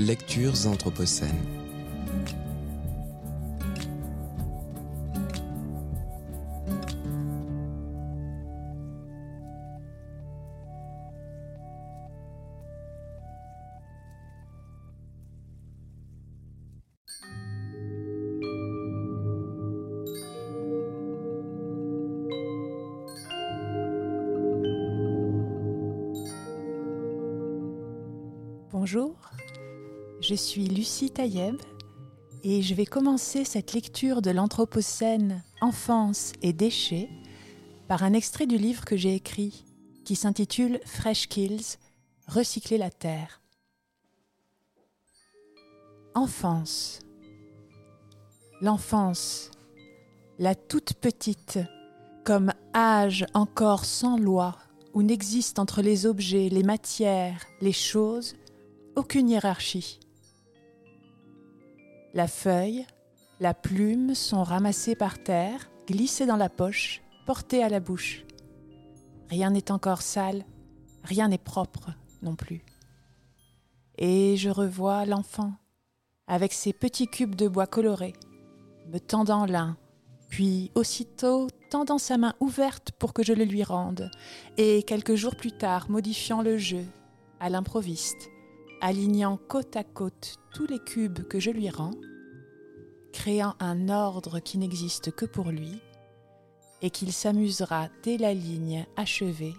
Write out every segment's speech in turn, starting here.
Lectures anthropocènes. Bonjour, je suis Lucie Taïeb et je vais commencer cette lecture de l'Anthropocène Enfance et déchets par un extrait du livre que j'ai écrit qui s'intitule Fresh Kills Recycler la terre. Enfance. L'enfance, la toute petite, comme âge encore sans loi, où n'existe entre les objets, les matières, les choses, aucune hiérarchie. La feuille, la plume sont ramassées par terre, glissées dans la poche, portées à la bouche. Rien n'est encore sale, rien n'est propre non plus. Et je revois l'enfant, avec ses petits cubes de bois colorés, me tendant l'un, puis aussitôt tendant sa main ouverte pour que je le lui rende, et quelques jours plus tard modifiant le jeu, à l'improviste, alignant côte à côte tous les cubes que je lui rends, créant un ordre qui n'existe que pour lui, et qu'il s'amusera dès la ligne achevée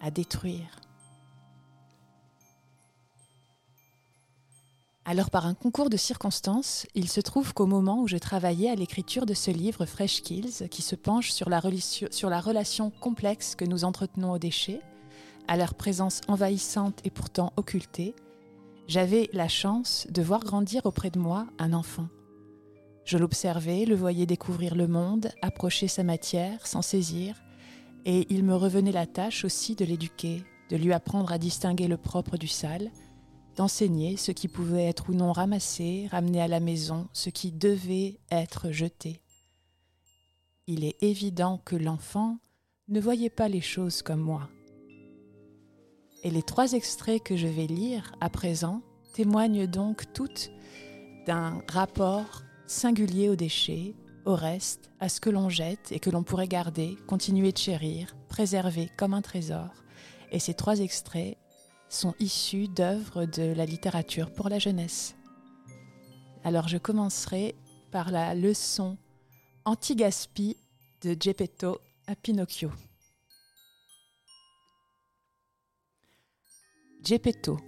à détruire. Alors par un concours de circonstances, il se trouve qu'au moment où je travaillais à l'écriture de ce livre Fresh Kills, qui se penche sur la, relation, complexe que nous entretenons aux déchets, à leur présence envahissante et pourtant occultée, j'avais la chance de voir grandir auprès de moi un enfant. Je l'observais, le voyais découvrir le monde, approcher sa matière, s'en saisir, et il me revenait la tâche aussi de l'éduquer, de lui apprendre à distinguer le propre du sale, d'enseigner ce qui pouvait être ou non ramassé, ramené à la maison, ce qui devait être jeté. Il est évident que l'enfant ne voyait pas les choses comme moi. Et les trois extraits que je vais lire à présent témoignent donc toutes d'un rapport singulier aux déchets, au reste, à ce que l'on jette et que l'on pourrait garder, continuer de chérir, préserver comme un trésor. Et ces trois extraits sont issus d'œuvres de la littérature pour la jeunesse. Alors je commencerai par la leçon anti-gaspi de Geppetto à Pinocchio. Geppetto,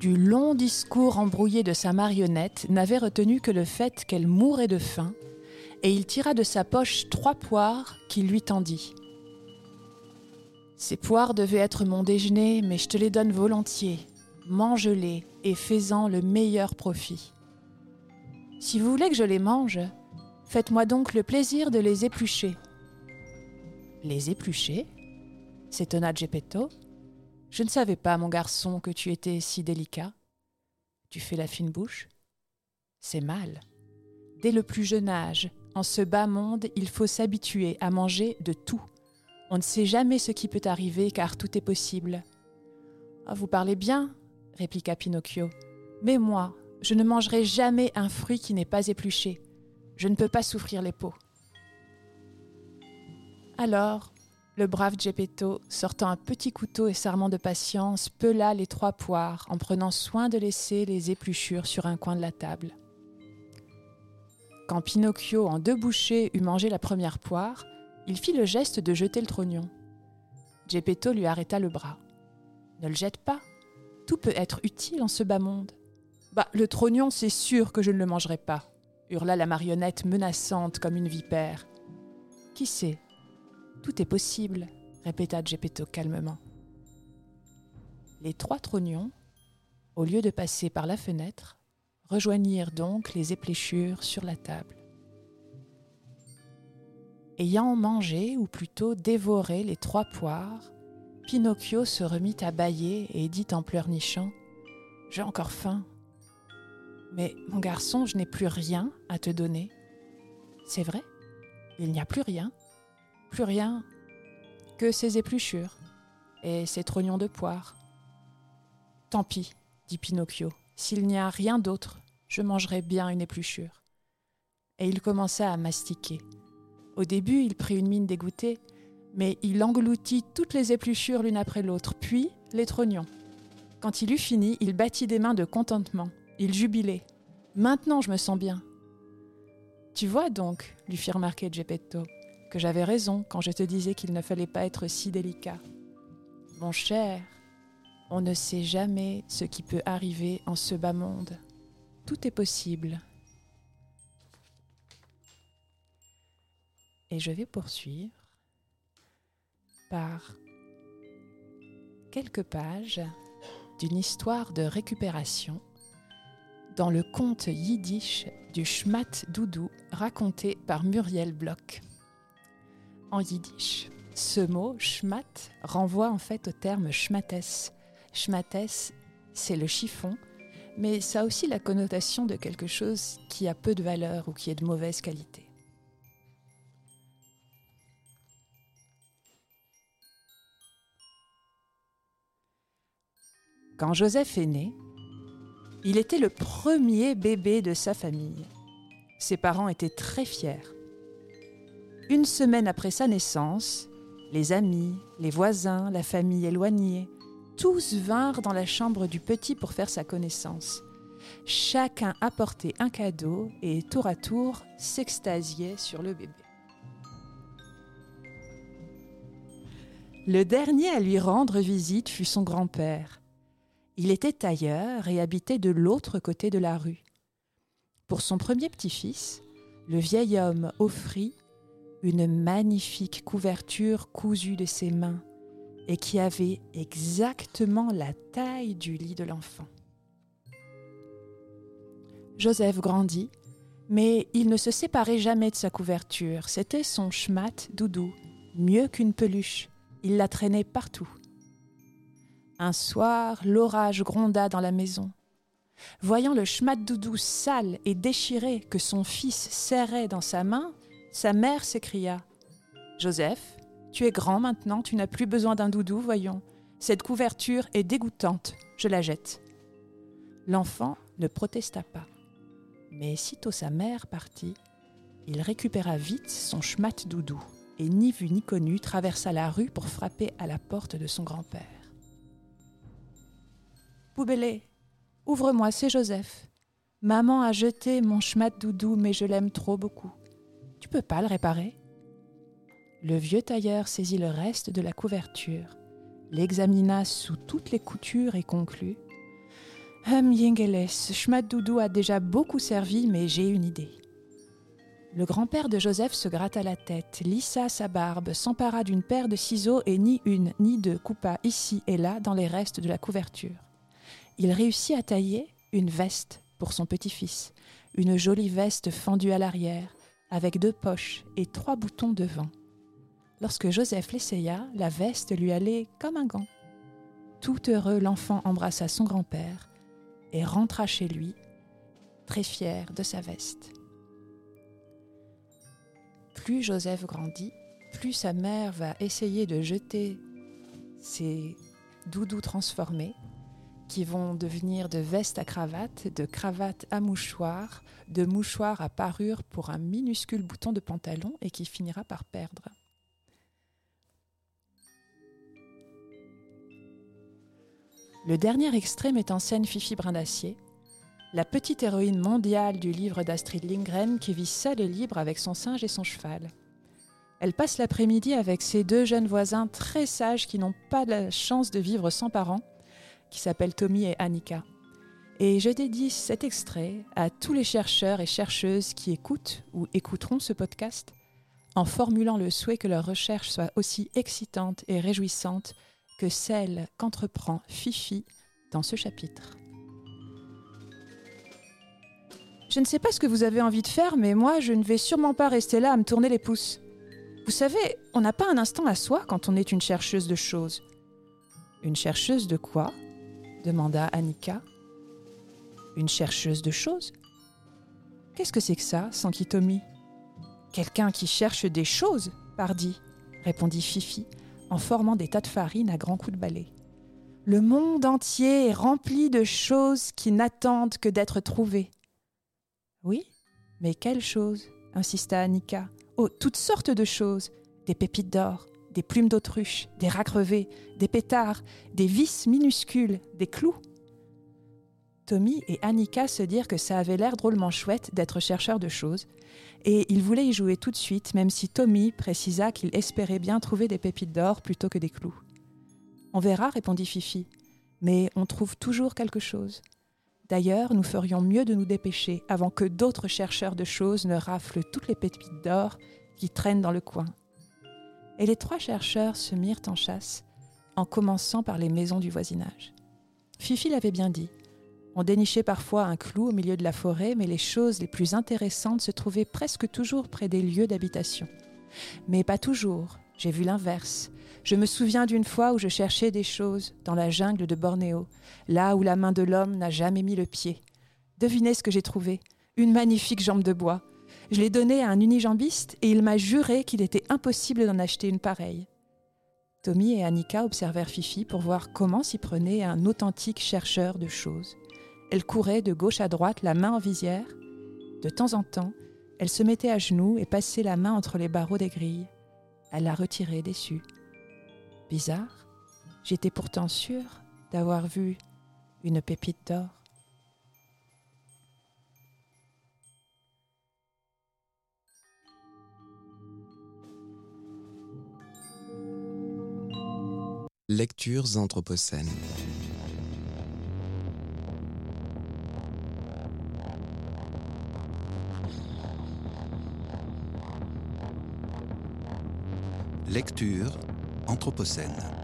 du long discours embrouillé de sa marionnette, n'avait retenu que le fait qu'elle mourait de faim, et il tira de sa poche trois poires qu'il lui tendit. Ces poires devaient être mon déjeuner, mais je te les donne volontiers. Mange-les et fais-en le meilleur profit. Si vous voulez que je les mange, faites-moi donc le plaisir de les éplucher. Les éplucher? S'étonna Geppetto. Je ne savais pas, mon garçon, que tu étais si délicat. Tu fais la fine bouche C'est mal. Dès le plus jeune âge, en ce bas monde, il faut s'habituer à manger de tout. On ne sait jamais ce qui peut arriver car tout est possible. Ah, vous parlez bien, répliqua Pinocchio. Mais moi, je ne mangerai jamais un fruit qui n'est pas épluché. Je ne peux pas souffrir les peaux. Alors, le brave Geppetto, sortant un petit couteau et serment de patience, pela les trois poires en prenant soin de laisser les épluchures sur un coin de la table. Quand Pinocchio, en deux bouchées, eut mangé la première poire, il fit le geste de jeter le trognon. Geppetto lui arrêta le bras. Ne le jette pas. Tout peut être utile en ce bas monde. Bah, le trognon, c'est sûr que je ne le mangerai pas, hurla la marionnette menaçante comme une vipère. Qui sait? Tout est possible, répéta Geppetto calmement. Les trois trognons, au lieu de passer par la fenêtre, rejoignirent donc les épléchures sur la table. Ayant mangé, ou plutôt dévoré les trois poires, Pinocchio se remit à bâiller et dit en pleurnichant J'ai encore faim. Mais mon garçon, je n'ai plus rien à te donner. C'est vrai, il n'y a plus rien, plus rien que ces épluchures et ces trognons de poire. Tant pis, dit Pinocchio, s'il n'y a rien d'autre, je mangerai bien une épluchure. Et il commença à mastiquer. Au début, il prit une mine dégoûtée, mais il engloutit toutes les épluchures l'une après l'autre, puis les trognons. Quand il eut fini, il battit des mains de contentement. Il jubilait. Maintenant, je me sens bien. Tu vois donc, lui fit remarquer Geppetto, que j'avais raison quand je te disais qu'il ne fallait pas être si délicat. Mon cher, on ne sait jamais ce qui peut arriver en ce bas monde. Tout est possible. Et je vais poursuivre par quelques pages d'une histoire de récupération dans le conte yiddish du Schmat Doudou raconté par Muriel Bloch. En yiddish, ce mot schmat renvoie en fait au terme schmates. Schmates, c'est le chiffon, mais ça a aussi la connotation de quelque chose qui a peu de valeur ou qui est de mauvaise qualité. Quand Joseph est né, il était le premier bébé de sa famille. Ses parents étaient très fiers. Une semaine après sa naissance, les amis, les voisins, la famille éloignée, tous vinrent dans la chambre du petit pour faire sa connaissance. Chacun apportait un cadeau et tour à tour s'extasiait sur le bébé. Le dernier à lui rendre visite fut son grand-père. Il était tailleur et habitait de l'autre côté de la rue. Pour son premier petit-fils, le vieil homme offrit une magnifique couverture cousue de ses mains et qui avait exactement la taille du lit de l'enfant. Joseph grandit, mais il ne se séparait jamais de sa couverture. C'était son schmat doudou, mieux qu'une peluche. Il la traînait partout. Un soir, l'orage gronda dans la maison. Voyant le schmat doudou sale et déchiré que son fils serrait dans sa main, sa mère s'écria Joseph, tu es grand maintenant, tu n'as plus besoin d'un doudou, voyons. Cette couverture est dégoûtante, je la jette. L'enfant ne protesta pas. Mais sitôt sa mère partit, il récupéra vite son schmat doudou et ni vu ni connu traversa la rue pour frapper à la porte de son grand-père. Poubellé, ouvre-moi, c'est Joseph. Maman a jeté mon schmat doudou, mais je l'aime trop beaucoup. Tu peux pas le réparer Le vieux tailleur saisit le reste de la couverture, l'examina sous toutes les coutures et conclut Hum, Yingeles, schmat doudou a déjà beaucoup servi, mais j'ai une idée. Le grand-père de Joseph se gratta la tête, lissa sa barbe, s'empara d'une paire de ciseaux et ni une ni deux coupa ici et là dans les restes de la couverture. Il réussit à tailler une veste pour son petit-fils, une jolie veste fendue à l'arrière, avec deux poches et trois boutons devant. Lorsque Joseph l'essaya, la veste lui allait comme un gant. Tout heureux, l'enfant embrassa son grand-père et rentra chez lui, très fier de sa veste. Plus Joseph grandit, plus sa mère va essayer de jeter ses doudous transformés qui vont devenir de vestes à cravate, de cravate à mouchoir, de mouchoir à parure pour un minuscule bouton de pantalon et qui finira par perdre. Le dernier extrait met en scène Fifi Brindacier, la petite héroïne mondiale du livre d'Astrid Lindgren qui vit seule et libre avec son singe et son cheval. Elle passe l'après-midi avec ses deux jeunes voisins très sages qui n'ont pas la chance de vivre sans parents, qui s'appellent Tommy et Annika. Et je dédie cet extrait à tous les chercheurs et chercheuses qui écoutent ou écouteront ce podcast en formulant le souhait que leur recherche soit aussi excitante et réjouissante que celle qu'entreprend Fifi dans ce chapitre. Je ne sais pas ce que vous avez envie de faire, mais moi, je ne vais sûrement pas rester là à me tourner les pouces. Vous savez, on n'a pas un instant à soi quand on est une chercheuse de choses. Une chercheuse de quoi? Demanda Annika. Une chercheuse de choses Qu'est-ce que c'est que ça, Tommy Quelqu'un qui cherche des choses, pardi, répondit Fifi, en formant des tas de farine à grands coups de balai. Le monde entier est rempli de choses qui n'attendent que d'être trouvées. Oui, mais quelles choses? insista Annika. Oh, toutes sortes de choses. Des pépites d'or, des plumes d'autruche, des rats crevés, des pétards, des vis minuscules, des clous. Tommy et Annika se dirent que ça avait l'air drôlement chouette d'être chercheur de choses, et ils voulaient y jouer tout de suite, même si Tommy précisa qu'il espérait bien trouver des pépites d'or plutôt que des clous. On verra, répondit Fifi, mais on trouve toujours quelque chose. D'ailleurs, nous ferions mieux de nous dépêcher avant que d'autres chercheurs de choses ne raflent toutes les pépites d'or qui traînent dans le coin. Et les trois chercheurs se mirent en chasse, en commençant par les maisons du voisinage. Fifi l'avait bien dit. On dénichait parfois un clou au milieu de la forêt, mais les choses les plus intéressantes se trouvaient presque toujours près des lieux d'habitation. Mais pas toujours, j'ai vu l'inverse. Je me souviens d'une fois où je cherchais des choses dans la jungle de Bornéo, là où la main de l'homme n'a jamais mis le pied. Devinez ce que j'ai trouvé Une magnifique jambe de bois. Je l'ai donnée à un unijambiste et il m'a juré qu'il était impossible d'en acheter une pareille. Tommy et Annika observèrent Fifi pour voir comment s'y prenait un authentique chercheur de choses. Elle courait de gauche à droite, la main en visière. De temps en temps, elle se mettait à genoux et passait la main entre les barreaux des grilles. Elle la retirait déçue. Bizarre, j'étais pourtant sûre d'avoir vu une pépite d'or. Lectures anthropocènes. Lecture Anthropocène.